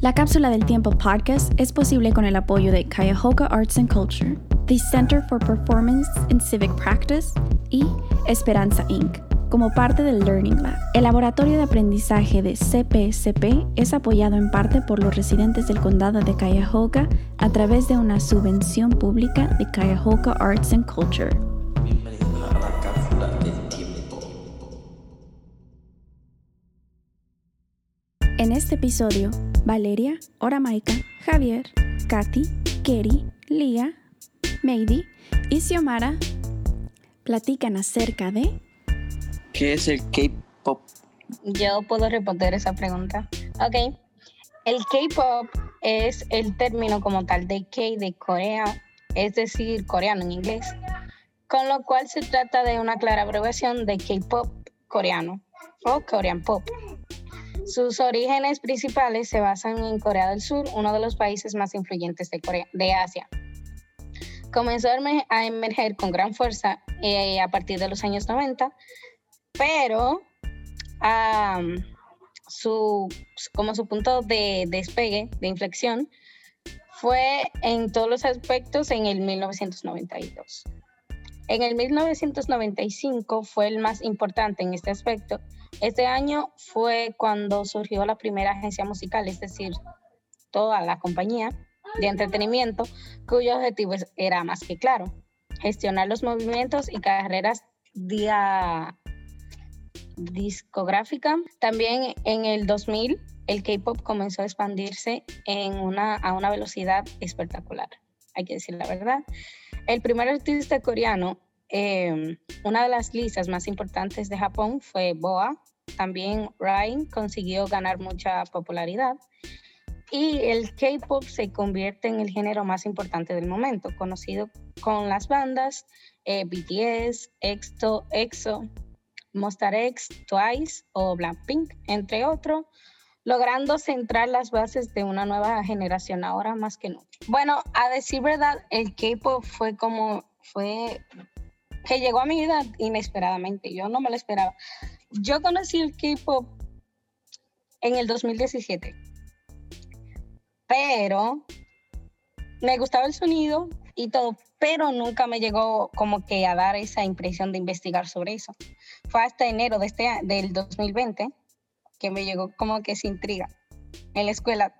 La Cápsula del Tiempo podcast es posible con el apoyo de Cuyahoga Arts and Culture, the Center for Performance and Civic Practice y Esperanza Inc. Como parte del Learning Lab, el laboratorio de aprendizaje de CPCP es apoyado en parte por los residentes del condado de Cuyahoga a través de una subvención pública de Cuyahoga Arts and Culture. Este episodio, Valeria, Oramaika, Javier, Katy, Keri, Lía, Meidi y Xiomara platican acerca de ¿Qué es el K-pop? Yo puedo responder esa pregunta. Ok. El K-pop es el término como tal de K de Corea, es decir, coreano en inglés, con lo cual se trata de una clara abreviación de K-pop coreano o Korean pop. Sus orígenes principales se basan en Corea del Sur, uno de los países más influyentes de, Asia. Comenzó a emer- a emerger con gran fuerza eh, a partir de los años 90, pero su, como su punto de despegue, de inflexión, fue en todos los aspectos en el 1992. En el 1995 fue el más importante en este aspecto. Este año fue cuando surgió la primera agencia musical, es decir, toda la compañía de entretenimiento, cuyo objetivo era más que claro, gestionar los movimientos y carreras dia- discográfica. También en el 2000 el K-pop comenzó a expandirse en una, a una velocidad espectacular, hay que decir la verdad. El primer artista coreano, eh, una de las listas más importantes de Japón fue Boa. También Ryan consiguió ganar mucha popularidad. Y el K-pop se convierte en el género más importante del momento, conocido con las bandas eh, BTS, EXO, EXO, Monster X, Twice o Blackpink, entre otros, logrando centrar las bases de una nueva generación ahora más que nunca. Bueno, a decir verdad, el K-pop fue como fue que llegó a mi vida inesperadamente. Yo no me lo esperaba. Yo conocí el K-pop en el 2017, pero me gustaba el sonido y todo, pero nunca me llegó como que a dar esa impresión de investigar sobre eso. Fue hasta enero de este, del 2020 que me llegó como que esa intriga. En la escuela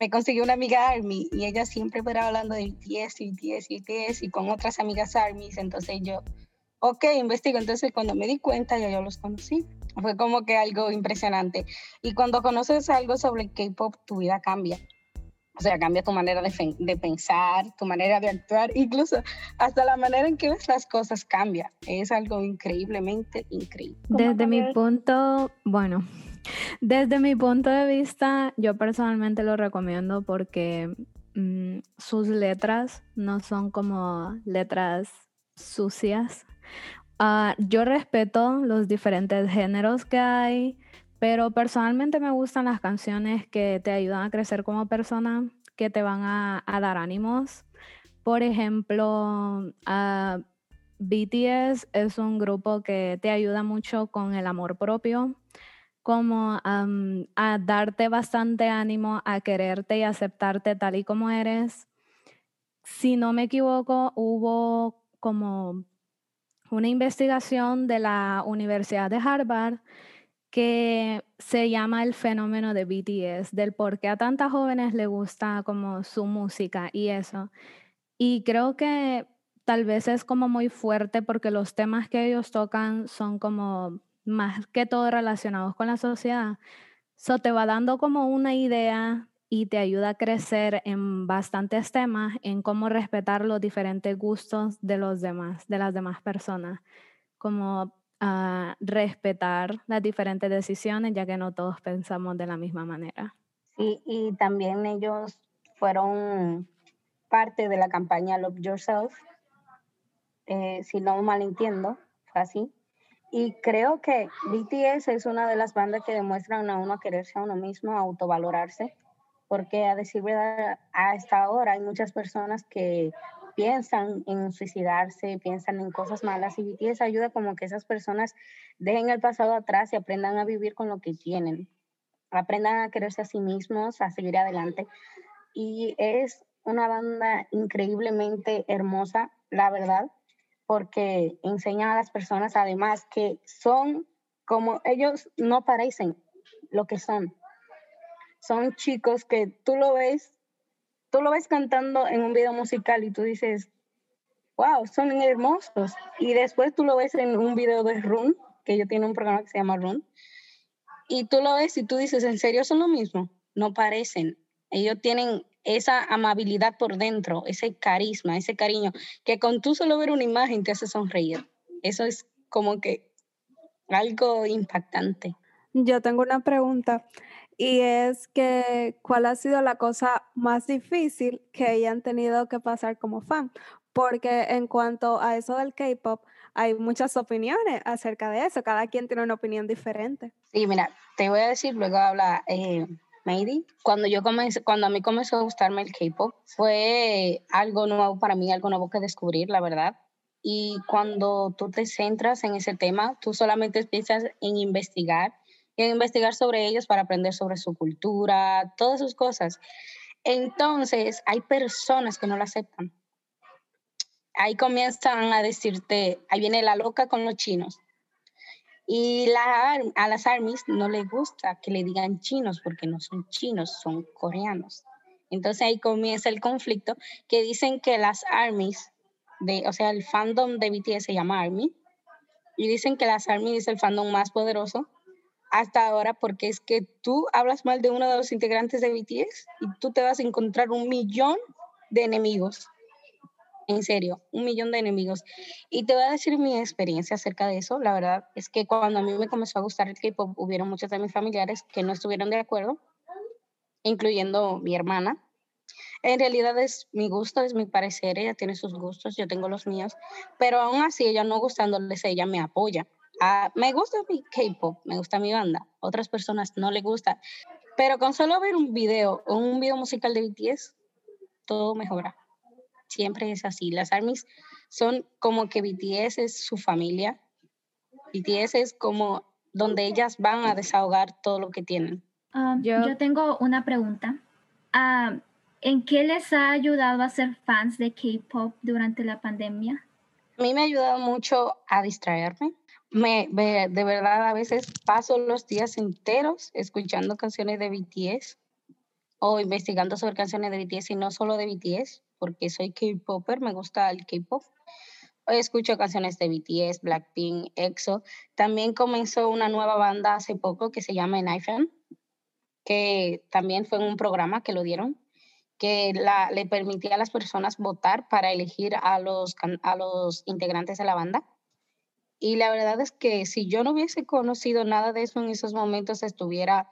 me conseguí una amiga Army y ella siempre era hablando de BTS, BTS, BTS y con otras amigas Armys, entonces yo, ok, investigo. Entonces cuando me di cuenta ya yo los conocí. Fue como que algo impresionante. Y cuando conoces algo sobre K-pop, tu vida cambia. O sea, cambia tu manera de, de pensar, tu manera de actuar, incluso hasta la manera en que ves las cosas cambia. Es algo increíblemente increíble. Desde mi punto, bueno, desde mi punto de vista, yo personalmente lo recomiendo porque mm, sus letras no son como letras sucias. Ah, yo respeto los diferentes géneros que hay, pero personalmente me gustan las canciones que te ayudan a crecer como persona, que te van a, a dar ánimos. Por ejemplo, ah, BTS es un grupo que te ayuda mucho con el amor propio, como a darte bastante ánimo, a quererte y aceptarte tal y como eres. Si no me equivoco, hubo como una investigación de la Universidad de Harvard que se llama el fenómeno de BTS, del por qué a tantas jóvenes le gusta como su música y eso. Y creo que tal vez es como muy fuerte porque los temas que ellos tocan son como más que todo relacionados con la sociedad. Eso te va dando como una idea y te ayuda a crecer en bastantes temas, en cómo respetar los diferentes gustos de los demás, de las demás personas, como ah, respetar las diferentes decisiones, ya que no todos pensamos de la misma manera. Sí, y también ellos fueron parte de la campaña Love Yourself, eh, si no mal entiendo, fue así. Y creo que BTS es una de las bandas que demuestran a uno a quererse a uno mismo, a autovalorarse, porque a decir verdad, hasta ahora hay muchas personas que piensan en suicidarse, piensan en cosas malas y BTS ayuda como que esas personas dejen el pasado atrás y aprendan a vivir con lo que tienen. aprendan a quererse a sí mismos, a seguir adelante. Y es una banda increíblemente hermosa, la verdad, porque enseña a las personas además que son como ellos no parecen lo que son. Son chicos que tú lo ves, tú lo ves cantando en un video musical y tú dices, wow, son hermosos. Y después tú lo ves en un video de Run, que ellos tienen un programa que se llama Run, y tú lo ves y tú dices, ¿en serio son lo mismo? No parecen. Ellos tienen esa amabilidad por dentro, ese carisma, ese cariño, que con tú solo ver una imagen te hace sonreír. Eso es como que algo impactante. Yo tengo una pregunta y es que ¿cuál ha sido la cosa más difícil que hayan tenido que pasar como fan? Porque en cuanto a eso del K-pop, hay muchas opiniones acerca de eso. Cada quien tiene una opinión diferente. Sí, mira, te voy a decir, luego habla eh, Maydi. Cuando yo comencé, cuando a mí comenzó a gustarme el K-pop, fue algo nuevo para mí, algo nuevo que descubrir, la verdad. Y cuando tú te centras en ese tema, tú solamente piensas en investigar, en investigar sobre ellos para aprender sobre su cultura, todas sus cosas. Entonces, hay personas que no lo aceptan ahí comienzan a decirte, ahí viene la loca con los chinos. Y la, a las armies no les gusta que le digan chinos porque no son chinos, son coreanos. Entonces ahí comienza el conflicto que dicen que las armies, de, o sea, el fandom de BTS se llama ARMY, y dicen que las armies es el fandom más poderoso hasta ahora porque es que tú hablas mal de uno de los integrantes de BTS y tú te vas a encontrar un millón de enemigos en serio, un millón de enemigos. Y te voy a decir mi experiencia acerca de eso. La verdad es que cuando a mí me comenzó a gustar el K-pop, hubieron muchos de mis familiares que no estuvieron de acuerdo, incluyendo mi hermana. En realidad es mi gusto, es mi parecer, ella tiene sus gustos, yo tengo los míos, pero aún así ella no gustándoles, ella me apoya. Ah, me gusta mi K-pop, me gusta mi banda, otras personas no le gusta, pero con solo ver un video o un video musical de BTS, todo mejora siempre es así. Las ARMYs son como que BTS es su familia. BTS es como donde ellas van a desahogar todo lo que tienen. Yo, tengo una pregunta. ¿En qué les ha ayudado a ser fans de K-pop durante la pandemia? A mí me ha ayudado mucho a distraerme. Me, de verdad, a veces paso los días enteros escuchando canciones de BTS o investigando sobre canciones de BTS y no solo de BTS porque soy K-Popper, me gusta el K-Pop. Escucho canciones de BTS, Blackpink, EXO. También comenzó una nueva banda hace poco que se llama Enhypen, que también fue un programa que lo dieron, que la, le permitía a las personas votar para elegir a los, a los integrantes de la banda. Y la verdad es que si yo no hubiese conocido nada de eso en esos momentos, estuviera,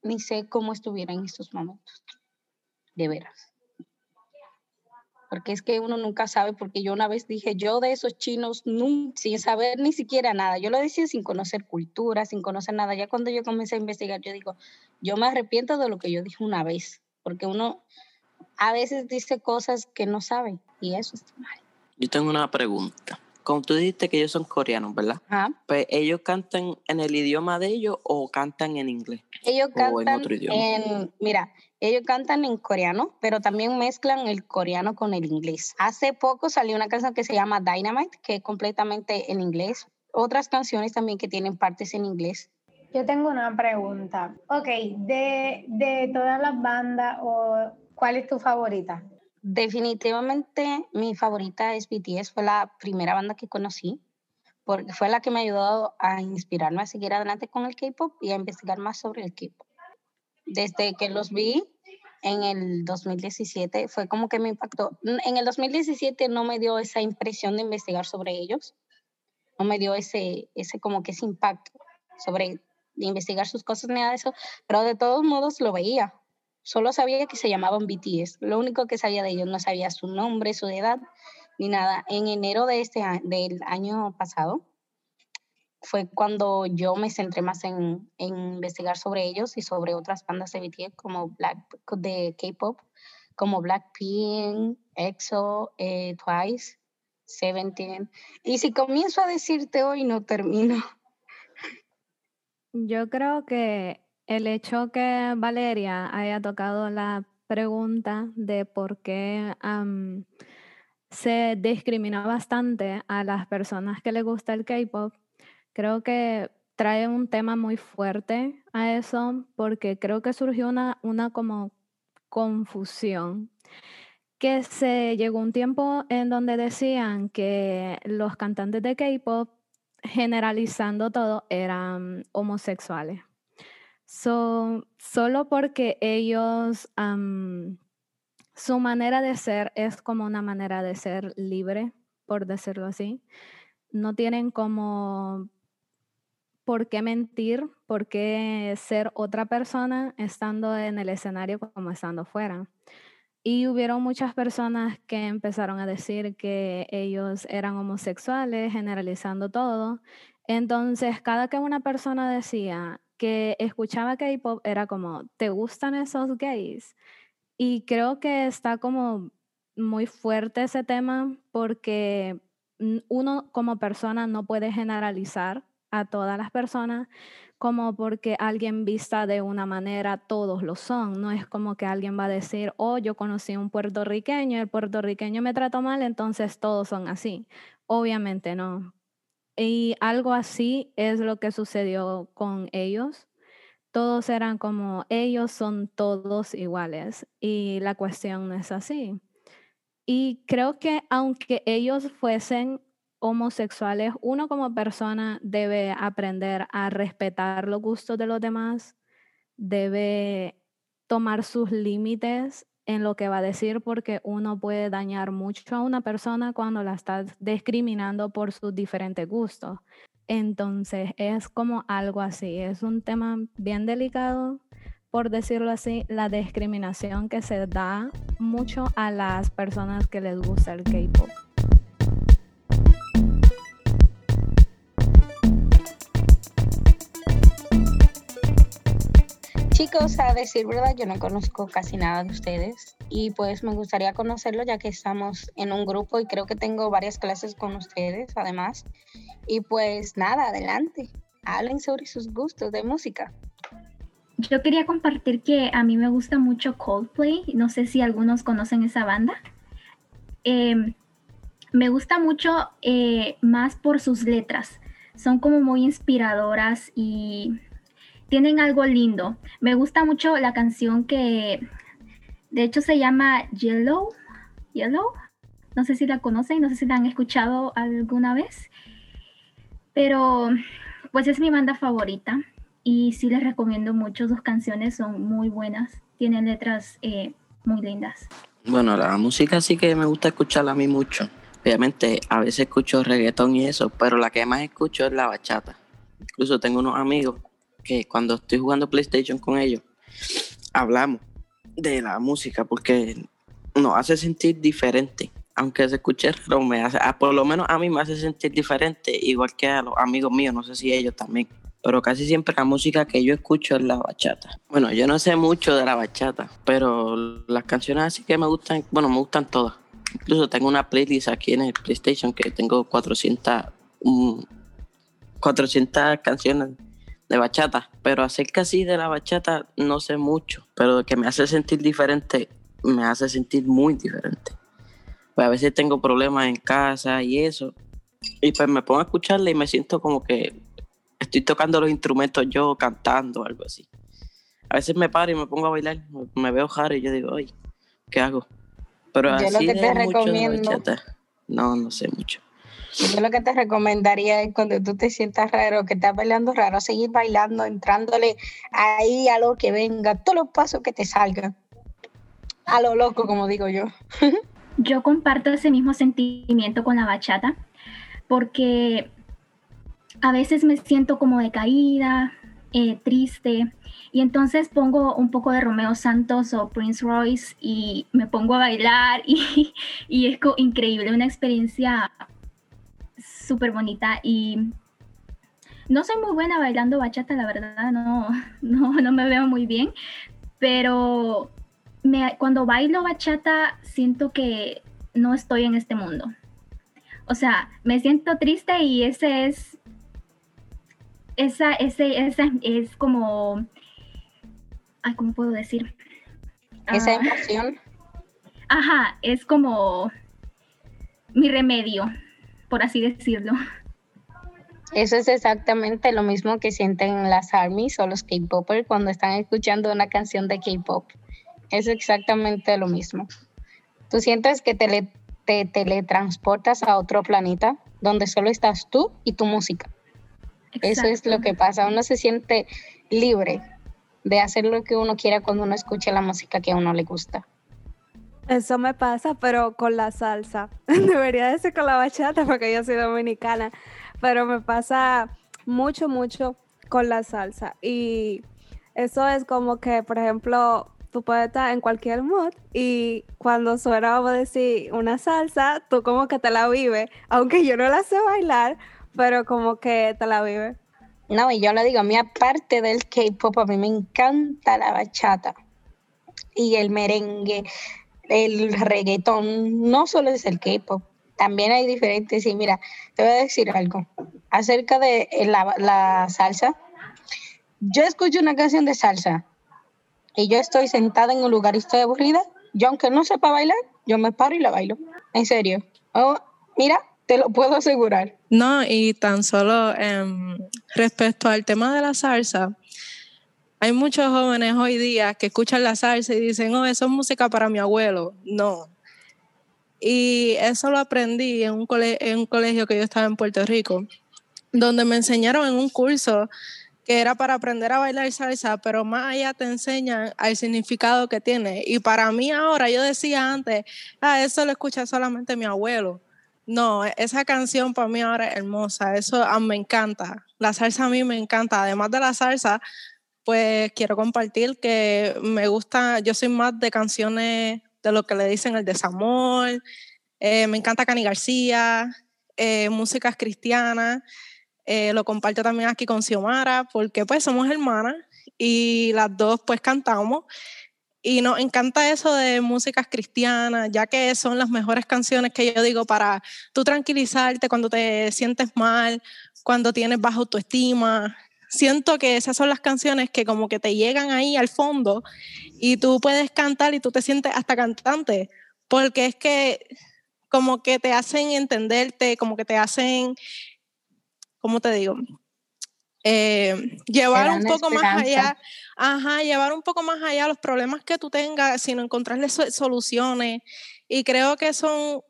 ni sé cómo estuviera en estos momentos, de veras porque es que uno nunca sabe, porque yo una vez dije, yo de esos chinos, sin saber ni siquiera nada, yo lo decía sin conocer cultura, sin conocer nada, ya cuando yo comencé a investigar, yo digo, yo me arrepiento de lo que yo dije una vez, porque uno a veces dice cosas que no sabe, y eso está mal. Yo tengo una pregunta. Como tú dijiste que ellos son coreanos, ¿verdad? Pues ellos cantan en el idioma de ellos o cantan en inglés. Ellos cantan en otro idioma. mira, ellos cantan en coreano, pero también mezclan el coreano con el inglés. Hace poco salió una canción que se llama Dynamite, que es completamente en inglés. Otras canciones también que tienen partes en inglés. Yo tengo una pregunta. Ok, de, de todas las bandas, o, ¿cuál es tu favorita? Definitivamente mi favorita es BTS, fue la primera banda que conocí, porque fue la que me ayudó a inspirarme a seguir adelante con el K-pop y a investigar más sobre el K-pop. Desde que los vi en el 2017, fue como que me impactó. En el 2017 no me dio esa impresión de investigar sobre ellos, no me dio ese, ese como que ese impacto sobre investigar sus cosas ni nada de eso, pero de todos modos lo veía, Solo sabía que se llamaban BTS. Lo único que sabía de ellos, no sabía su nombre, su edad, ni nada. En enero de este del año pasado fue cuando yo me centré más en, investigar sobre ellos y sobre otras bandas de BTS como Black, de K-pop, como Blackpink, EXO, eh, Twice, Seventeen. Y si comienzo a decirte hoy, no termino. Yo creo que el hecho que Valeria haya tocado la pregunta de por qué se discrimina bastante a las personas que les gusta el K-pop, creo que trae un tema muy fuerte a eso porque creo que surgió una, una como confusión que se llegó un tiempo en donde decían que los cantantes de K-pop, generalizando todo, eran homosexuales. So, solo porque ellos, su manera de ser es como una manera de ser libre, por decirlo así. No tienen como por qué mentir, por qué ser otra persona estando en el escenario como estando fuera. Y hubieron muchas personas que empezaron a decir que ellos eran homosexuales, generalizando todo. Entonces, cada que una persona decía que escuchaba K-pop, era como, ¿te gustan esos gays? Y creo que está como muy fuerte ese tema porque uno como persona no puede generalizar a todas las personas como porque alguien vista de una manera, todos lo son. No es como que alguien va a decir, oh, yo conocí a un puertorriqueño, el puertorriqueño me trató mal, entonces todos son así. Obviamente no. Y algo así es lo que sucedió con ellos. Todos eran como, ellos son todos iguales. Y la cuestión no es así. Y creo que aunque ellos fuesen homosexuales, uno como persona debe aprender a respetar los gustos de los demás, debe tomar sus límites en lo que va a decir porque uno puede dañar mucho a una persona cuando la está discriminando por sus diferentes gustos. Entonces es como algo así, es un tema bien delicado, por decirlo así, la discriminación que se da mucho a las personas que les gusta el K-Pop. Chicos, a decir verdad, yo no conozco casi nada de ustedes y pues me gustaría conocerlo ya que estamos en un grupo y creo que tengo varias clases con ustedes además. Y pues nada, adelante, hablen sobre sus gustos de música. Yo quería compartir que a mí me gusta mucho Coldplay, no sé si algunos conocen esa banda. Em, me gusta mucho eh, más por sus letras, son como muy inspiradoras y tienen algo lindo. Me gusta mucho la canción que de hecho se llama Yellow. Yellow. No sé si la conocen, no sé si la han escuchado alguna vez. Pero pues es mi banda favorita y sí les recomiendo mucho. Sus canciones son muy buenas. Tienen letras eh, muy lindas. Bueno, la música sí que me gusta escucharla a mí mucho. Obviamente a veces escucho reggaetón y eso, pero la que más escucho es la bachata. Incluso tengo unos amigos que cuando estoy jugando PlayStation con ellos, hablamos de la música porque nos hace sentir diferente. Aunque se escuche pero me hace, ah, por lo menos a mí me hace sentir diferente, igual que a los amigos míos, no sé si ellos también. Pero casi siempre la música que yo escucho es la bachata. Bueno, yo no sé mucho de la bachata, pero las canciones así que me gustan, bueno, me gustan todas. Incluso tengo una playlist aquí en el PlayStation que tengo 400, 400 canciones de bachata, pero acerca así de la bachata no sé mucho, pero que me hace sentir diferente, me hace sentir muy diferente. Pues a veces tengo problemas en casa y eso, y pues me pongo a escucharla y me siento como que estoy tocando los instrumentos yo cantando, algo así. A veces me paro y me pongo a bailar, me veo jaro y yo digo, ay, ¿qué hago? Pero así de mucho de bachata, no, no sé mucho. Yo lo que te recomendaría es cuando tú te sientas raro, que estás bailando raro, seguir bailando, entrándole ahí a lo que venga, todos los pasos que te salgan. A lo loco, como digo yo. yo comparto ese mismo sentimiento con la bachata, porque a veces me siento como decaída, eh, triste, y entonces pongo un poco de Romeo Santos o Prince Royce y me pongo a bailar y, y es increíble, una experiencia súper bonita y no soy muy buena bailando bachata, la verdad, no, no, no me veo muy bien, pero me, cuando bailo bachata siento que no estoy en este mundo. O sea, me siento triste y ese es, esa, ese, esa es como ay, ¿cómo puedo decir? Esa Ah, emoción. Ajá, es como mi remedio, por así decirlo. Eso es exactamente lo mismo que sienten las armies o los K-popers cuando están escuchando una canción de K-pop. Es exactamente lo mismo. Tú sientes que te teletransportas a otro planeta donde solo estás tú y tu música. Eso es lo que pasa. Uno se siente libre de hacer lo que uno quiera cuando uno escucha la música que a uno le gusta. Eso me pasa, pero con la salsa. Debería decir con la bachata porque yo soy dominicana, pero me pasa mucho, mucho con la salsa. Y eso es como que, por ejemplo, tú puedes estar en cualquier mood y cuando suena, vamos a decir, una salsa, tú como que te la vives, aunque yo no la sé bailar, pero como que te la vives. No, y yo le digo, a mí aparte del K-pop, a mí me encanta la bachata y el merengue, el reggaetón, no solo es el K-pop, también hay diferentes. Y mira, te voy a decir algo acerca de eh, la, salsa. Yo escucho una canción de salsa y yo estoy sentada en un lugar y estoy aburrida. Yo, aunque no sepa bailar, yo me paro y la bailo. En serio. Oh, mira, te lo puedo asegurar. No, y tan solo em, respecto al tema de la salsa, hay muchos jóvenes hoy día que escuchan la salsa y dicen, oh, eso es música para mi abuelo. No. Y eso lo aprendí en un, cole- en un colegio que yo estaba en Puerto Rico, donde me enseñaron en un curso que era para aprender a bailar salsa, pero más allá te enseñan al significado que tiene. Y para mí ahora, yo decía antes, ah, eso lo escucha solamente mi abuelo. No, esa canción para mí ahora es hermosa, eso ah, me encanta. La salsa a mí me encanta. Además de la salsa, pues quiero compartir que me gusta, yo soy más de canciones de lo que le dicen el desamor, eh, me encanta Cani García, eh, músicas cristianas, eh, lo comparto también aquí con Xiomara, porque pues somos hermanas y las dos pues cantamos. Y nos encanta eso de músicas cristianas, ya que son las mejores canciones que yo digo para tú tranquilizarte cuando te sientes mal, cuando tienes baja autoestima. Siento que esas son las canciones que como que te llegan ahí al fondo y tú puedes cantar y tú te sientes hasta cantante, porque es que como que te hacen entenderte, como que te hacen, ¿cómo te digo? Eh, llevar un poco más esperanza. allá, ajá, llevar un poco más allá los problemas que tú tengas, sino encontrarle so- soluciones. Y creo que son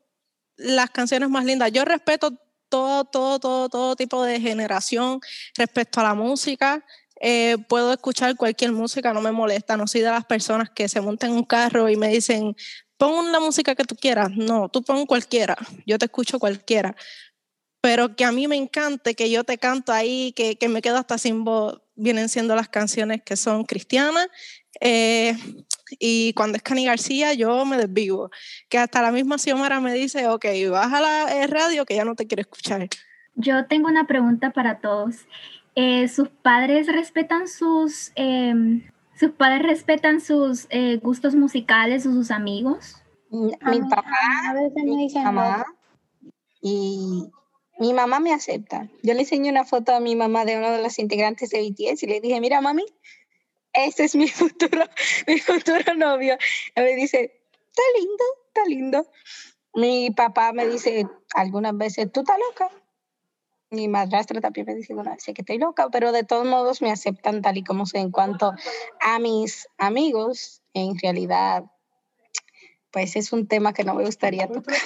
las canciones más lindas. Yo respeto todo, todo, todo, todo tipo de generación respecto a la música. Eh, puedo escuchar cualquier música, no me molesta. No soy de las personas que se montan en un carro y me dicen, pon la música que tú quieras. No, tú pon cualquiera. Yo te escucho cualquiera. Pero que a mí me encante, que yo te canto ahí, que, que me quedo hasta sin voz, vienen siendo las canciones que son cristianas. Eh, y cuando es Cani García, yo me desvivo. Que hasta la misma Xiomara me dice, ok, baja la eh, radio que ya no te quiero escuchar. Yo tengo una pregunta para todos. Eh, ¿Sus padres respetan sus, em, sus padres respetan sus eh, gustos musicales o sus amigos? Mi papá, a veces me mi dicen mamá y mi mamá me acepta. Yo le enseñé una foto a mi mamá de uno de los integrantes de BTS y le dije, mira mami, este es mi futuro, mi futuro novio. Y me dice, está lindo, está lindo. Mi papá me dice algunas veces, tú estás loca. Mi madrastra también me dice una vez que estoy loca, pero de todos modos me aceptan tal y como soy. En cuanto a mis amigos, en realidad, pues es un tema que no me gustaría tocar.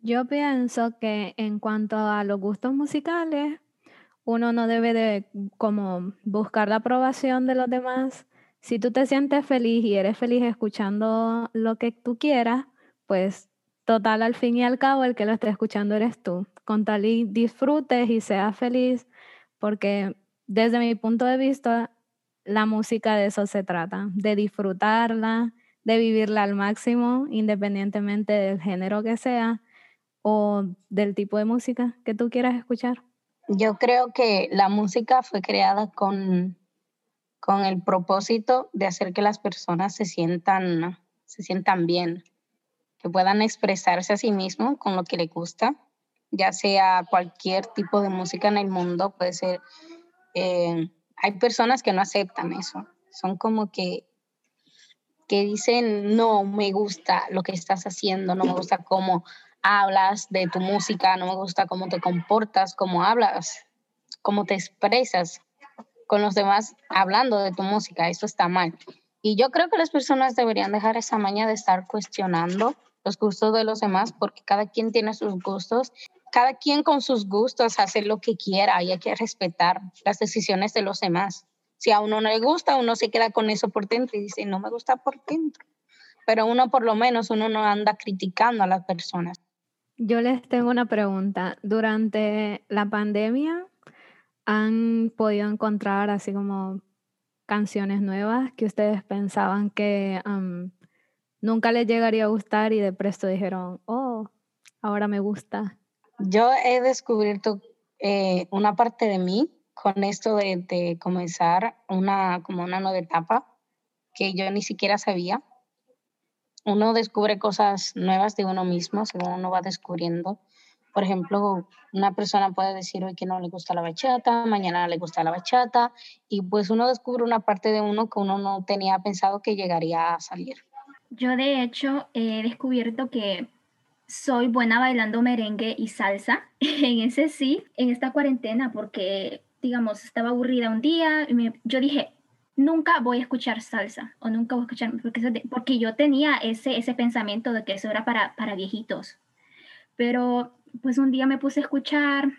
Yo pienso que en cuanto a los gustos musicales, uno no debe de como buscar la aprobación de los demás. Si tú te sientes feliz y eres feliz escuchando lo que tú quieras, pues total al fin y al cabo el que lo esté escuchando eres tú. Con tal y disfrutes y seas feliz, porque desde mi punto de vista, la música de eso se trata, de disfrutarla, de vivirla al máximo, independientemente del género que sea o del tipo de música que tú quieras escuchar. Yo creo que la música fue creada con, con el propósito de hacer que las personas se sientan, se sientan bien, que puedan expresarse a sí mismos con lo que les gusta, ya sea cualquier tipo de música en el mundo, puede ser, eh, hay personas que no aceptan eso, son como que que dicen, no me gusta lo que estás haciendo, no me gusta cómo hablas de tu música, no me gusta cómo te comportas, cómo hablas, cómo te expresas con los demás hablando de tu música, eso está mal. Y yo creo que las personas deberían dejar esa maña de estar cuestionando los gustos de los demás, porque cada quien tiene sus gustos, cada quien con sus gustos hace lo que quiera y hay que respetar las decisiones de los demás. Si a uno no le gusta, uno se queda con eso por dentro y dice, no me gusta por dentro. Pero uno por lo menos, uno no anda criticando a las personas. Yo les tengo una pregunta. Durante la pandemia, ¿han podido encontrar así como canciones nuevas que ustedes pensaban que nunca les llegaría a gustar y de presto dijeron, oh, ahora me gusta? Yo he descubierto eh, una parte de mí con esto de, comenzar una, como una nueva etapa que yo ni siquiera sabía. Uno descubre cosas nuevas de uno mismo según uno va descubriendo. Por ejemplo, una persona puede decir hoy que no le gusta la bachata, mañana le gusta la bachata, y pues uno descubre una parte de uno que uno no tenía pensado que llegaría a salir. Yo de hecho he descubierto que soy buena bailando merengue y salsa, en ese sí, en esta cuarentena, porque digamos, estaba aburrida un día, y yo dije, nunca voy a escuchar salsa o nunca voy a escuchar, porque, porque yo tenía ese, ese pensamiento de que eso era para, para viejitos. Pero pues un día me puse a escuchar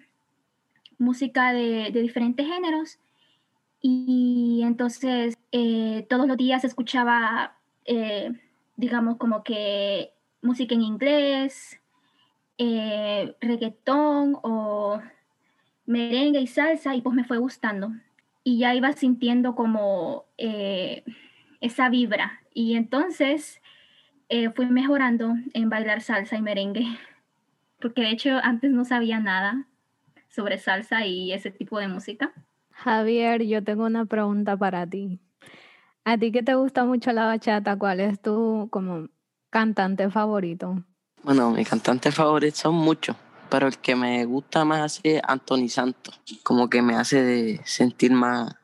música de, de diferentes géneros y entonces eh, todos los días escuchaba, eh, digamos, como que música en inglés, eh, reggaetón o merengue y salsa y pues me fue gustando. Y ya iba sintiendo como eh, esa vibra. Y entonces eh, fui mejorando en bailar salsa y merengue. Porque de hecho antes no sabía nada sobre salsa y ese tipo de música. Javier, yo tengo una pregunta para ti. A ti que te gusta mucho la bachata, ¿cuál es tu como cantante favorito? Bueno, mis cantantes favoritos son muchos pero el que me gusta más así es Anthony Santos, como que me hace sentir más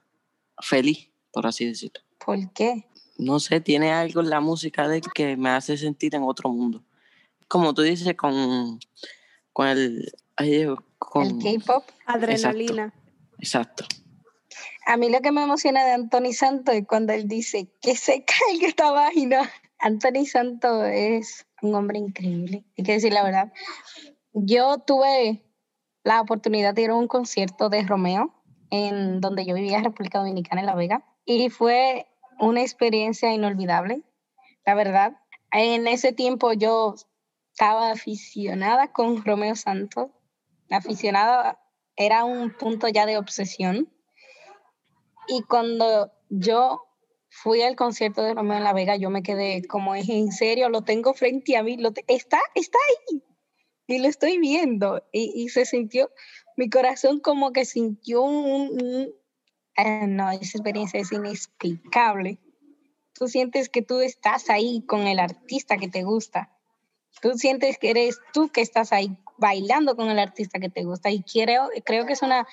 feliz, por así decirlo. ¿Por qué? No sé, tiene algo en la música de él que me hace sentir en otro mundo. Como tú dices, con, con el... con, el K-pop. Adrenalina. Exacto. A mí lo que me emociona de Anthony Santos es cuando él dice que se caiga esta vaina. Anthony Santos es un hombre increíble, hay que decir la verdad. Yo tuve la oportunidad de ir a un concierto de Romeo en donde yo vivía en República Dominicana, en La Vega, y fue una experiencia inolvidable, la verdad. En ese tiempo yo estaba aficionada con Romeo Santos, aficionada era un punto ya de obsesión. Y cuando yo fui al concierto de Romeo en La Vega, yo me quedé como, en serio, lo tengo frente a mí, lo está, está ahí, y lo estoy viendo y, se sintió, mi corazón como que sintió un, ah, no, esa experiencia es inexplicable. Tú sientes que tú estás ahí con el artista que te gusta. Tú sientes que eres tú que estás ahí bailando con el artista que te gusta y creo, creo que es una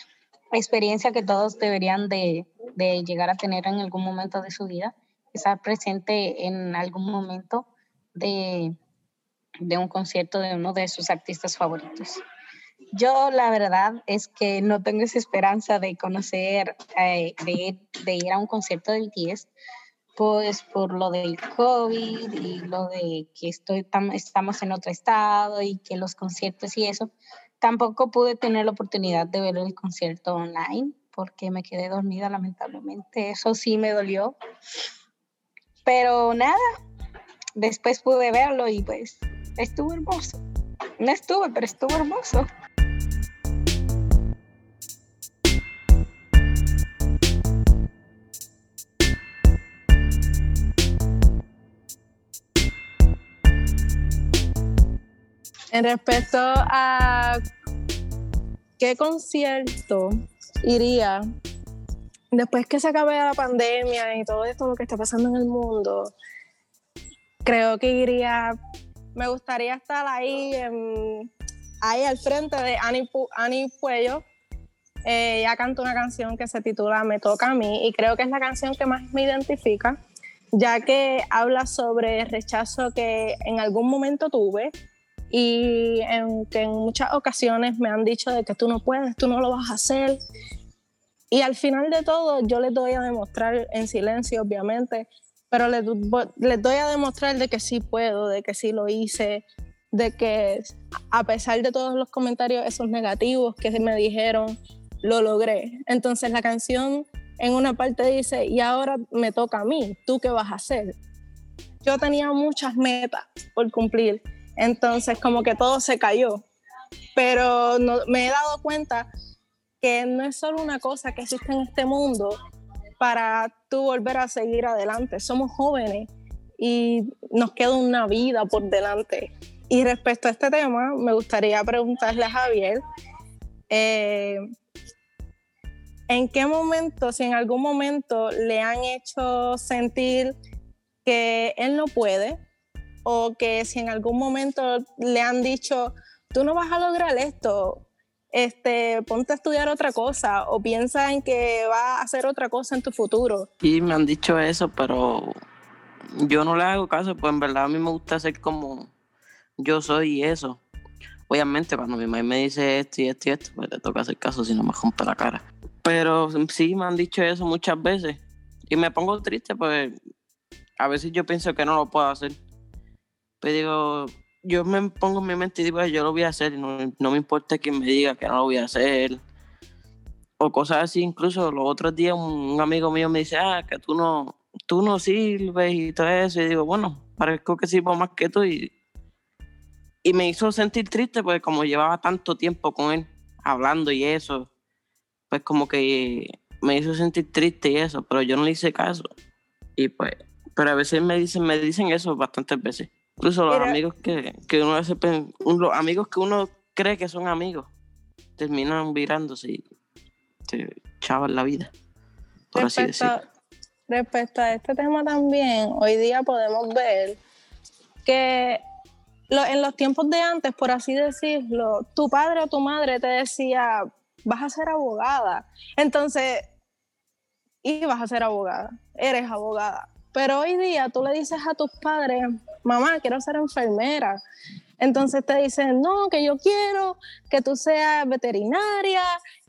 experiencia que todos deberían de, de llegar a tener en algún momento de su vida, estar presente en algún momento de, de un concierto de uno de sus artistas favoritos. Yo la verdad es que no tengo esa esperanza de conocer, eh, de, ir a un concierto del 10, pues por lo del COVID y lo de que estoy, estamos en otro estado y que los conciertos y eso. Tampoco pude tener la oportunidad de ver el concierto online porque me quedé dormida lamentablemente. Eso sí me dolió. Pero nada, después pude verlo y pues estuvo hermoso. No estuve, pero estuvo hermoso. En respecto a qué concierto iría después que se acabe la pandemia y todo esto lo que está pasando en el mundo, creo que iría me gustaría estar ahí, ahí al frente de Ani, Puello eh, ella canta una canción que se titula Me toca a mí y creo que es la canción que más me identifica, ya que habla sobre el rechazo que en algún momento tuve y en, que en muchas ocasiones me han dicho de que tú no puedes, tú no lo vas a hacer. Y al final de todo yo les doy a demostrar en silencio, obviamente, pero les, doy a demostrar de que sí puedo, de que sí lo hice, de que a pesar de todos los comentarios esos negativos que me dijeron, lo logré. Entonces la canción en una parte dice, y ahora me toca a mí, ¿tú qué vas a hacer? Yo tenía muchas metas por cumplir, entonces como que todo se cayó, pero no, me he dado cuenta que no es solo una cosa que existe en este mundo para tú volver a seguir adelante. Somos jóvenes y nos queda una vida por delante. Y respecto a este tema, me gustaría preguntarle a Javier, eh, ¿en qué momento, si en algún momento le han hecho sentir que él no puede o que si en algún momento le han dicho, tú no vas a lograr esto, este, ponte a estudiar otra cosa o piensa en que va a hacer otra cosa en tu futuro? Y me han dicho eso, pero yo no le hago caso, pues en verdad a mí me gusta ser como yo soy eso. Obviamente, cuando mi mamá me dice esto y esto y esto, pues le toca hacer caso si no me rompe la cara. Pero sí me han dicho eso muchas veces. Y me pongo triste, pues a veces yo pienso que no lo puedo hacer. Pero digo, yo me pongo en mi mente y digo, yo lo voy a hacer no, no, me importa quien me diga que no lo voy a hacer. O cosas así, incluso los otros días un, amigo mío me dice, ah, que tú no, tú no sirves y todo eso. Y digo, bueno, parezco que sirvo más que tú y y me hizo sentir triste porque como llevaba tanto tiempo con él hablando y eso, pues como que me hizo sentir triste y eso, pero yo no le hice caso. Y pues, pero a veces me dicen, me dicen eso bastantes veces. Incluso los amigos que, que uno hace, los amigos que uno cree que son amigos, terminan virándose y se chavan la vida. Por así decirlo. Respecto a este tema también, hoy día podemos ver que en los tiempos de antes, por así decirlo, tu padre o tu madre te decía, vas a ser abogada. Entonces, y vas a ser abogada, eres abogada. Pero hoy día tú le dices a tus padres, mamá, quiero ser enfermera. Entonces te dicen, no, que yo quiero que tú seas veterinaria,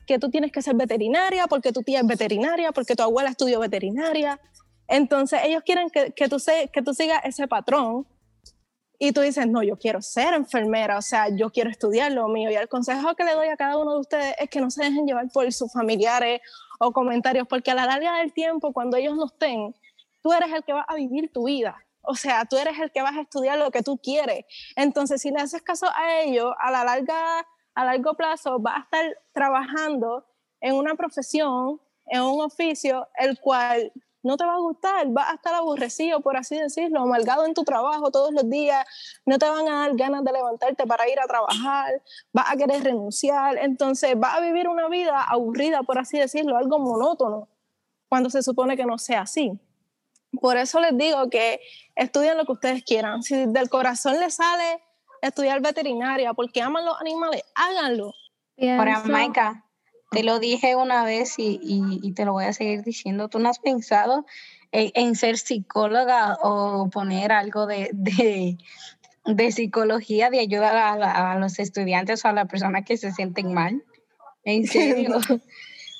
que tú tienes que ser veterinaria porque tu tía es veterinaria, porque tu abuela estudió veterinaria. Entonces ellos quieren que, que, tú, que tú sigas ese patrón y tú dices, no, yo quiero ser enfermera, o sea, yo quiero estudiar lo mío. Y el consejo que le doy a cada uno de ustedes es que no se dejen llevar por sus familiares o comentarios, porque a la larga del tiempo, cuando ellos no estén, tú eres el que va a vivir tu vida. O sea, tú eres el que vas a estudiar lo que tú quieres. Entonces, si le haces caso a ellos, a la larga, a largo plazo, vas a estar trabajando en una profesión, en un oficio, el cual no te va a gustar, vas a estar aborrecido, por así decirlo, amargado en tu trabajo todos los días, no te van a dar ganas de levantarte para ir a trabajar, vas a querer renunciar, entonces vas a vivir una vida aburrida, por así decirlo, algo monótono, cuando se supone que no sea así. Por eso les digo que estudien lo que ustedes quieran. Si del corazón les sale estudiar veterinaria porque aman los animales, háganlo. Ahora, Maika, te lo dije una vez y, y, te lo voy a seguir diciendo. ¿Tú no has pensado en, ser psicóloga o poner algo de, de, de psicología de ayuda a, a, los estudiantes o a las personas que se sienten mal? ¿En serio?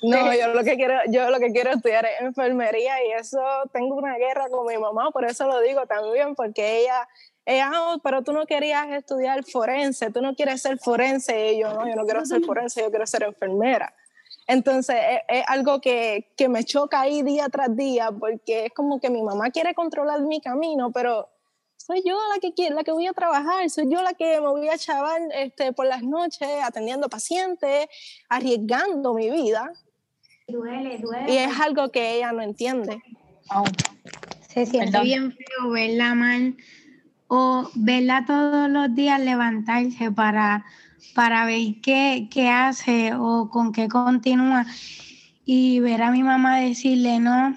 No, yo lo que quiero, yo lo que quiero estudiar es enfermería y eso tengo una guerra con mi mamá, por eso lo digo también, porque ella, ella, oh, pero tú no querías estudiar forense, tú no quieres ser forense, y yo no, yo no quiero ser forense, yo quiero ser enfermera. Entonces es, algo que, que, me choca ahí día tras día porque es como que mi mamá quiere controlar mi camino, pero soy yo la que, quiere, la que voy a trabajar, soy yo la que me voy a chavar este, por las noches atendiendo pacientes, arriesgando mi vida. Duele, duele. Y es algo que ella no entiende. Se siente bien feo verla mal o verla todos los días levantarse para para ver qué, qué hace o con qué continúa y ver a mi mamá decirle, no,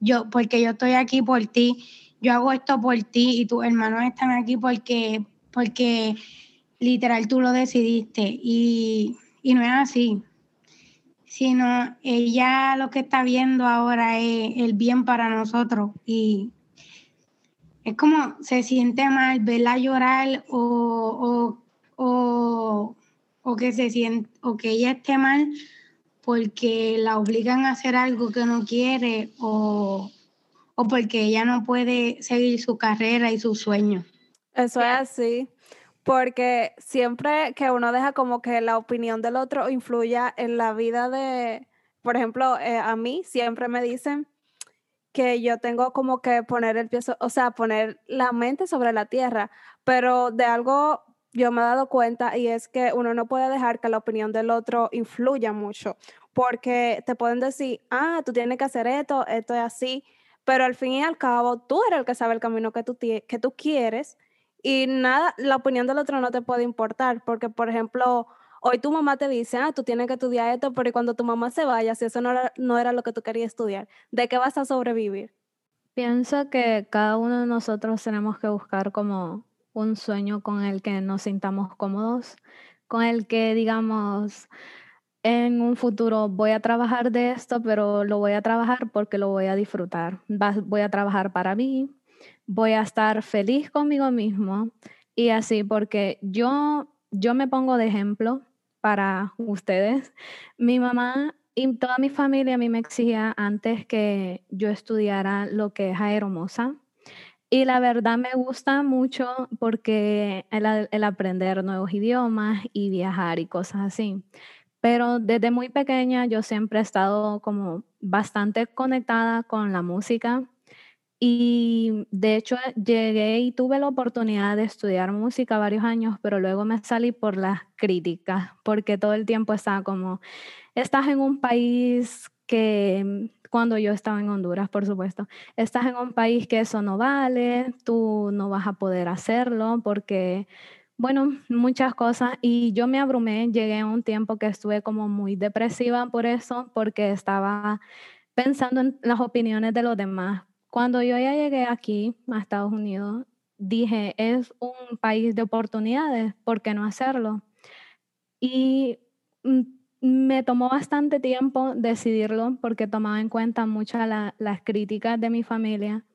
yo, porque yo estoy aquí por ti, yo hago esto por ti y tus hermanos están aquí porque, porque literal tú lo decidiste y, y no es así. Sino ella lo que está viendo ahora es el bien para nosotros y es como se siente mal verla llorar o, o, o, que se siente o que ella esté mal porque la obligan a hacer algo que no quiere o, o porque ella no puede seguir su carrera y sus sueños. Eso es así, porque siempre que uno deja como que la opinión del otro influya en la vida de, por ejemplo, eh, a mí siempre me dicen que yo tengo como que poner el pie, o sea, poner la mente sobre la tierra, pero de algo yo me he dado cuenta y es que uno no puede dejar que la opinión del otro influya mucho, porque te pueden decir, ah, tú tienes que hacer esto, esto es así, pero al fin y al cabo tú eres el que sabe el camino que tú, que tú quieres y nada, la opinión del otro no te puede importar, porque por ejemplo, hoy tu mamá te dice, ah, tú tienes que estudiar esto, pero cuando tu mamá se vaya, si eso no era, no era lo que tú querías estudiar, ¿de qué vas a sobrevivir? Pienso que cada uno de nosotros tenemos que buscar como un sueño con el que nos sintamos cómodos, con el que digamos, en un futuro voy a trabajar de esto, pero lo voy a trabajar porque lo voy a disfrutar. Voy a trabajar para mí, voy a estar feliz conmigo mismo y así, porque yo, yo me pongo de ejemplo para ustedes. Mi mamá y toda mi familia a mí me exigía antes que yo estudiara lo que es aeromosa. Y la verdad me gusta mucho porque el, el, aprender nuevos idiomas y viajar y cosas así. Pero desde muy pequeña yo siempre he estado como bastante conectada con la música y de hecho llegué y tuve la oportunidad de estudiar música varios años, pero luego me salí por las críticas, porque todo el tiempo estaba como, estás en un país que, cuando yo estaba en Honduras, por supuesto, estás en un país que eso no vale, tú no vas a poder hacerlo porque, bueno, muchas cosas. Y yo me abrumé, llegué a un tiempo que estuve como muy depresiva por eso, porque estaba pensando en las opiniones de los demás cuando yo ya llegué aquí a Estados Unidos, dije, es un país de oportunidades, ¿por qué no hacerlo? Y mm, me tomó bastante tiempo decidirlo porque tomaba en cuenta muchas las críticas de mi familia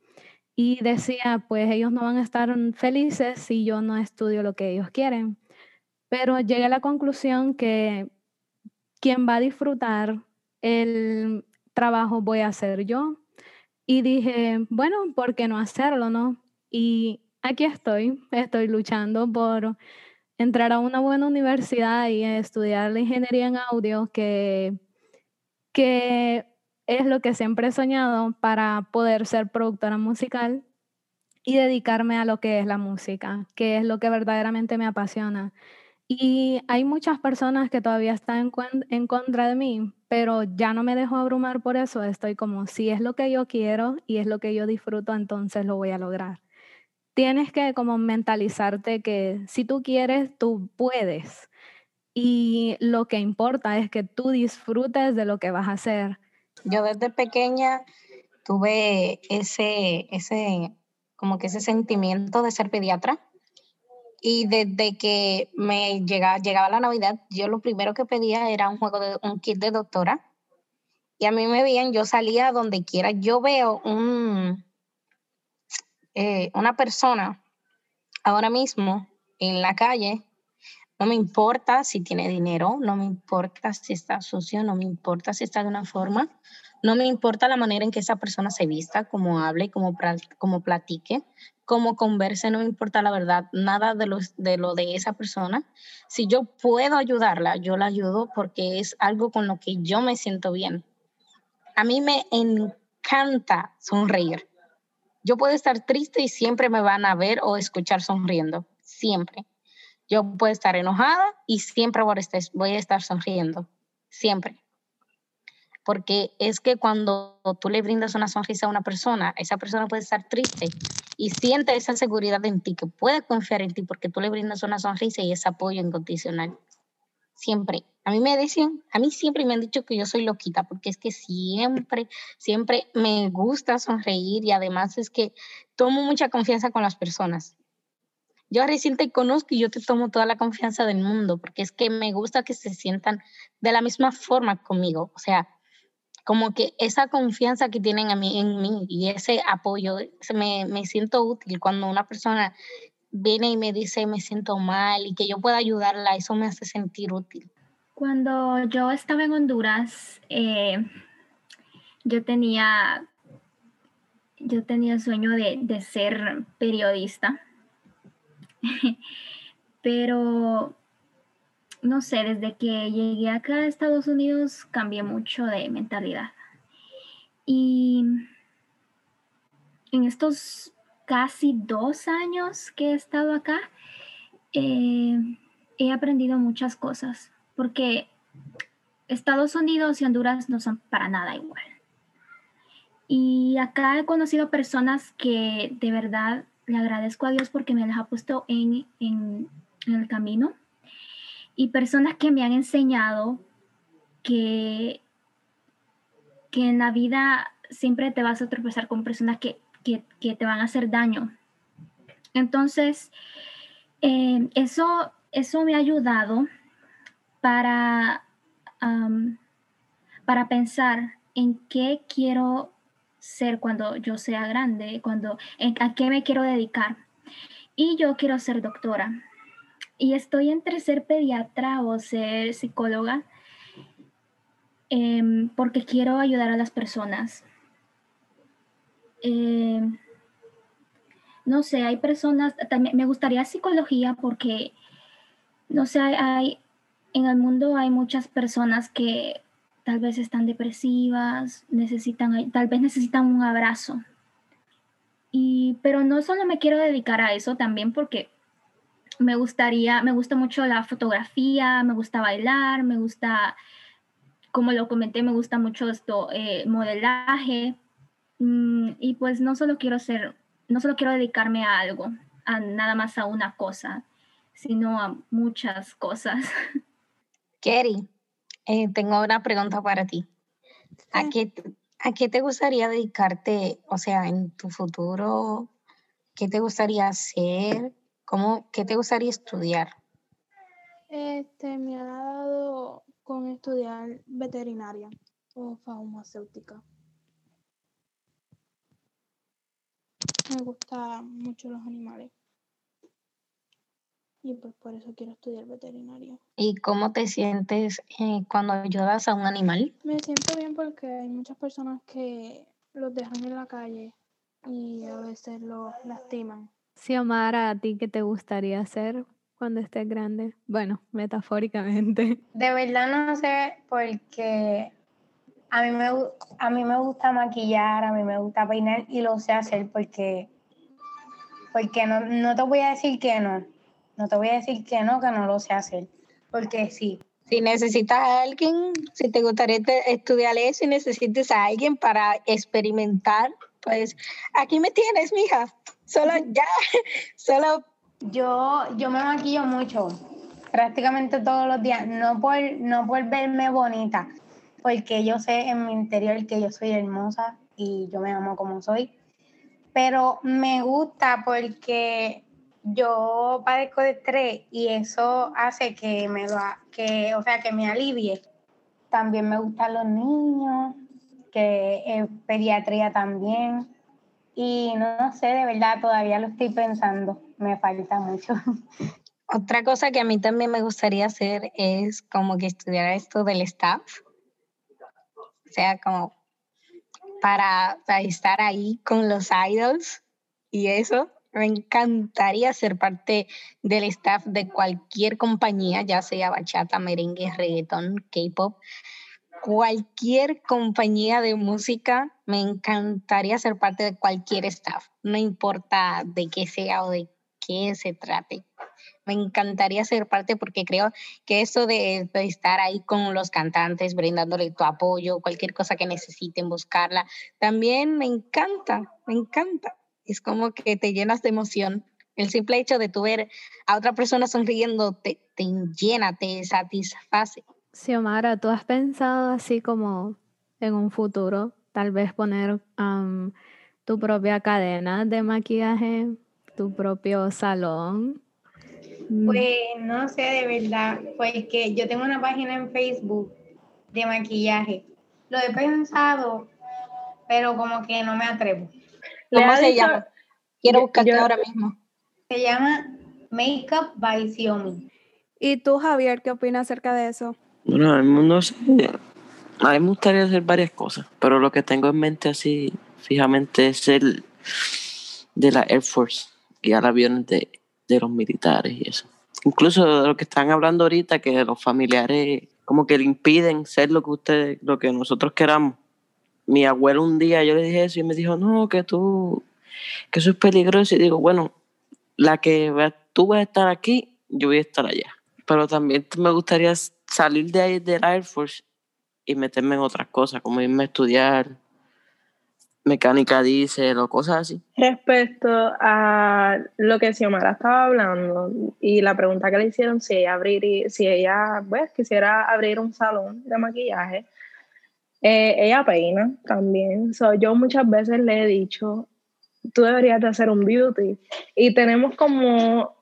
y decía, pues ellos no van a estar felices si yo no estudio lo que ellos quieren. Pero llegué a la conclusión que quien va a disfrutar el trabajo voy a ser yo y dije, bueno, ¿por qué no hacerlo, no? Y aquí estoy, estoy luchando por entrar a una buena universidad y estudiar la ingeniería en audio, que, que es lo que siempre he soñado para poder ser productora musical y dedicarme a lo que es la música, que es lo que verdaderamente me apasiona. Y hay muchas personas que todavía están en, contra de mí, pero ya no me dejo abrumar por eso. Estoy como, si es lo que yo quiero y es lo que yo disfruto, entonces lo voy a lograr. Tienes que como mentalizarte que si tú quieres, tú puedes. Y lo que importa es que tú disfrutes de lo que vas a hacer. Yo desde pequeña tuve ese, ese, como que ese sentimiento de ser pediatra y desde que me llegaba, llegaba la Navidad, yo lo primero que pedía era un juego de un kit de doctora. Y a mí me veían, yo salía donde quiera. Yo veo un, eh, una persona ahora mismo en la calle, no me importa si tiene dinero, no me importa si está sucio, no me importa si está de una forma, no me importa la manera en que esa persona se vista, cómo hable, cómo, cómo platique cómo converse, no me importa la verdad, nada de lo, de lo de esa persona. Si yo puedo ayudarla, yo la ayudo porque es algo con lo que yo me siento bien. A mí me encanta sonreír. Yo puedo estar triste y siempre me van a ver o escuchar sonriendo, siempre. Yo puedo estar enojada y siempre voy a estar sonriendo, siempre porque es que cuando tú le brindas una sonrisa a una persona, esa persona puede estar triste y siente esa seguridad en ti, que puede confiar en ti porque tú le brindas una sonrisa y ese apoyo incondicional. Siempre. A mí me dicen, a mí siempre me han dicho que yo soy loquita porque es que siempre, siempre me gusta sonreír y además es que tomo mucha confianza con las personas. yo recién te conozco y yo te tomo toda la confianza del mundo, porque es que me gusta que se sientan de la misma forma conmigo, o sea, como que esa confianza que tienen a mí, en mí y ese apoyo, me, me siento útil cuando una persona viene y me dice me siento mal y que yo pueda ayudarla, eso me hace sentir útil. Cuando yo estaba en Honduras, eh, yo tenía yo tenía el sueño de, de ser periodista, pero no sé, desde que llegué acá a Estados Unidos cambié mucho de mentalidad. Y en estos casi dos años que he estado acá, eh, he aprendido muchas cosas, porque Estados Unidos y Honduras no son para nada igual. Y acá he conocido personas que de verdad le agradezco a Dios porque me las ha puesto en, en, el camino. Y personas que me han enseñado que, que en la vida siempre te vas a tropezar con personas que, que, te van a hacer daño. Entonces, eh, eso, eso me ha ayudado para, para pensar en qué quiero ser cuando yo sea grande, cuando, a qué me quiero dedicar. Y yo quiero ser doctora. Y estoy entre ser pediatra o ser psicóloga em, porque quiero ayudar a las personas. Em, no sé, hay personas, también me gustaría psicología porque, no sé, hay, en el mundo hay muchas personas que tal vez están depresivas, necesitan, tal vez necesitan un abrazo. Y, pero no solo me quiero dedicar a eso también porque me gustaría, me gusta mucho la fotografía, me gusta bailar, me gusta, como lo comenté, me gusta mucho esto, eh, modelaje. Mm, y pues no solo quiero ser, no solo quiero dedicarme a algo, a nada más a una cosa, sino a muchas cosas. Kerry, eh, tengo una pregunta para ti. ¿A, qué, ¿A qué te gustaría dedicarte, o sea, en tu futuro? ¿Qué te gustaría hacer? ¿Cómo, ¿Qué te gustaría estudiar? Este, me ha dado con estudiar veterinaria o farmacéutica. Me gustan mucho los animales y pues por eso quiero estudiar veterinaria. ¿Y cómo te sientes eh, cuando ayudas a un animal? Me siento bien porque hay muchas personas que los dejan en la calle y a veces los lastiman. Xiomara, ¿a ti qué te gustaría hacer cuando estés grande? Bueno, metafóricamente. De verdad no sé porque a mí me, a mí me gusta maquillar, a mí me gusta peinar y lo sé hacer porque, porque no, no te voy a decir que no no te voy a decir que no, que no lo sé hacer, porque sí. Si necesitas a alguien, si te gustaría estudiar eso y necesitas a alguien para experimentar, pues aquí me tienes, mija. Solo ya, solo... Yo, yo me maquillo mucho, prácticamente todos los días, no por, no por verme bonita, porque yo sé en mi interior que yo soy hermosa y yo me amo como soy, pero me gusta porque yo padezco de estrés y eso hace que me que, o sea, que me alivie. También me gustan los niños, es pediatría también. Y no, sé, de verdad, todavía lo estoy pensando. Me falta mucho. Otra cosa que a mí también me gustaría hacer es como que estudiar esto del staff. O sea, como para, para estar ahí con los idols y eso me encantaría ser parte del staff de cualquier compañía, ya sea bachata, merengue, reggaetón, K-pop, cualquier compañía de música, me encantaría ser parte de cualquier staff, no importa de qué sea o de qué se trate. Me encantaría ser parte porque creo que eso de, de, estar ahí con los cantantes, brindándole tu apoyo, cualquier cosa que necesiten, buscarla, también me encanta, me encanta es como que te llenas de emoción. El simple hecho de tu ver a otra persona sonriendo te, te llena, te satisface. Xiomara, ¿tú has pensado así como en un futuro, tal vez poner tu propia cadena de maquillaje tu propio salón? Pues no sé de verdad, pues que yo tengo una página en Facebook de maquillaje. Lo he pensado, pero como que no me atrevo. ¿Cómo se llama? Quiero buscarte ahora mismo. Se llama Makeup by Xiaomi. ¿Y tú, Javier, qué opinas acerca de eso? Bueno, no sé. A mí me gustaría hacer varias cosas, pero lo que tengo en mente así fijamente es el de la Air Force, ahora aviones de, de los militares y eso. Incluso de lo que están hablando ahorita, que los familiares como que le impiden ser lo que ustedes, lo que nosotros queramos. Mi abuelo un día yo le dije eso y me dijo, no, que tú, que eso es peligroso. Y digo, bueno, la que tú vas a estar aquí, yo voy a estar allá. Pero también me gustaría salir de ahí del Air Force y meterme en otras cosas, como irme a estudiar mecánica diésel o cosas así. Respecto a lo que Xiomara estaba hablando y la pregunta que le hicieron si ella abrir, si ella pues, quisiera abrir un salón de maquillaje, eh, ella peina también. So, yo muchas veces le he dicho, tú deberías de hacer un beauty. Y tenemos como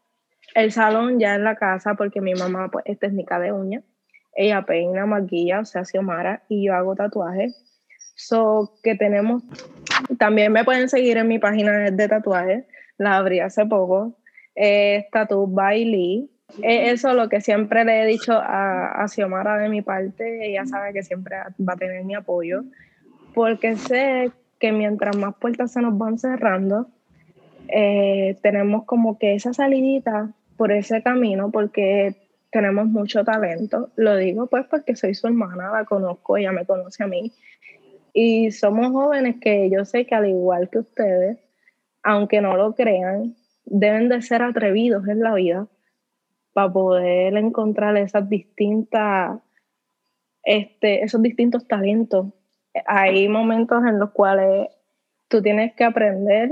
el salón ya en la casa porque mi mamá pues es técnica de uñas. Ella peina, maquilla, o sea, Xiomara, y yo hago tatuajes So, que tenemos, también me pueden seguir en mi página de tatuajes, la abrí hace poco, eh, Tattoo by Lee. Eh, eso es lo que siempre le he dicho a, a Xiomara de mi parte, ella sabe que siempre va a tener mi apoyo, porque sé que mientras más puertas se nos van cerrando, eh, tenemos como que esa salidita por ese camino, porque tenemos mucho talento. Lo digo pues porque soy su hermana, la conozco, ella me conoce a mí. Y somos jóvenes que yo sé que al igual que ustedes, aunque no lo crean, deben de ser atrevidos en la vida para poder encontrar esas distintas, este, esos distintos talentos. Hay momentos en los cuales tú tienes que aprender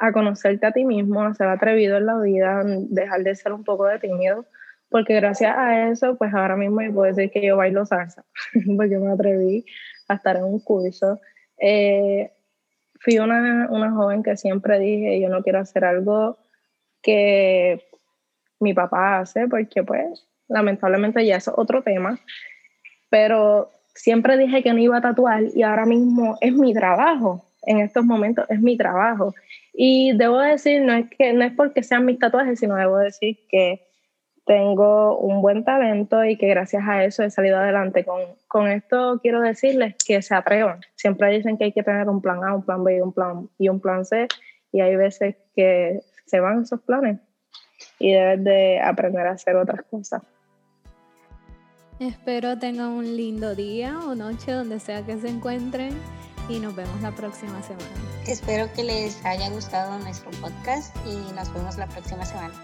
a conocerte a ti mismo, a ser atrevido en la vida, dejar de ser un poco de tímido, porque gracias a eso, pues ahora mismo yo puedo decir que yo bailo salsa, porque me atreví a estar en un curso. Eh, fui una, una joven que siempre dije, yo no quiero hacer algo que mi papá hace, porque pues lamentablemente ya es otro tema, pero siempre dije que no iba a tatuar y ahora mismo es mi trabajo, en estos momentos es mi trabajo. Y debo decir, no es, que, no es porque sean mis tatuajes, sino debo decir que tengo un buen talento y que gracias a eso he salido adelante. Con, con, esto quiero decirles que se atrevan. Siempre dicen que hay que tener un plan A, un plan B y un plan, y un plan C y hay veces que se van esos planes y debes de aprender a hacer otras cosas. Espero tengan un lindo día o noche donde sea que se encuentren y nos vemos la próxima semana. Espero que les haya gustado nuestro podcast y nos vemos la próxima semana.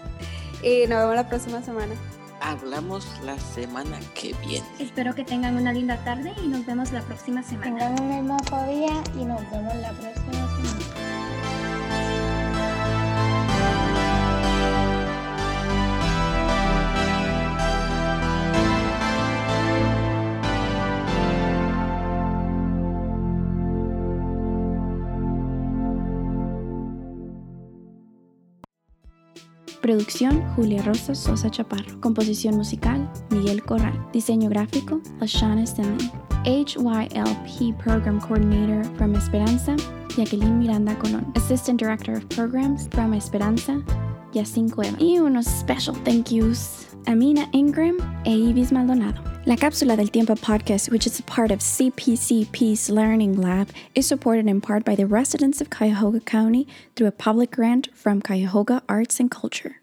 Y nos vemos la próxima semana. Hablamos la semana que viene. Espero que tengan una linda tarde y nos vemos la próxima semana. Tengan un hermoso día y nos vemos la próxima Producción Julia Rosa Sosa Chaparro. Composición musical Miguel Corral. Diseño gráfico Lashana Simon. HYLP Program Coordinator from Esperanza Jacqueline Miranda Colón. Assistant Director of Programs from Esperanza Yacinco Eva. Y unos special thank yous a Mina Ingram e Ibis Maldonado. La Cápsula del Tiempo podcast, which is a part of CPC Peace Learning Lab, is supported in part by the residents of Cuyahoga County through a public grant from Cuyahoga Arts and Culture.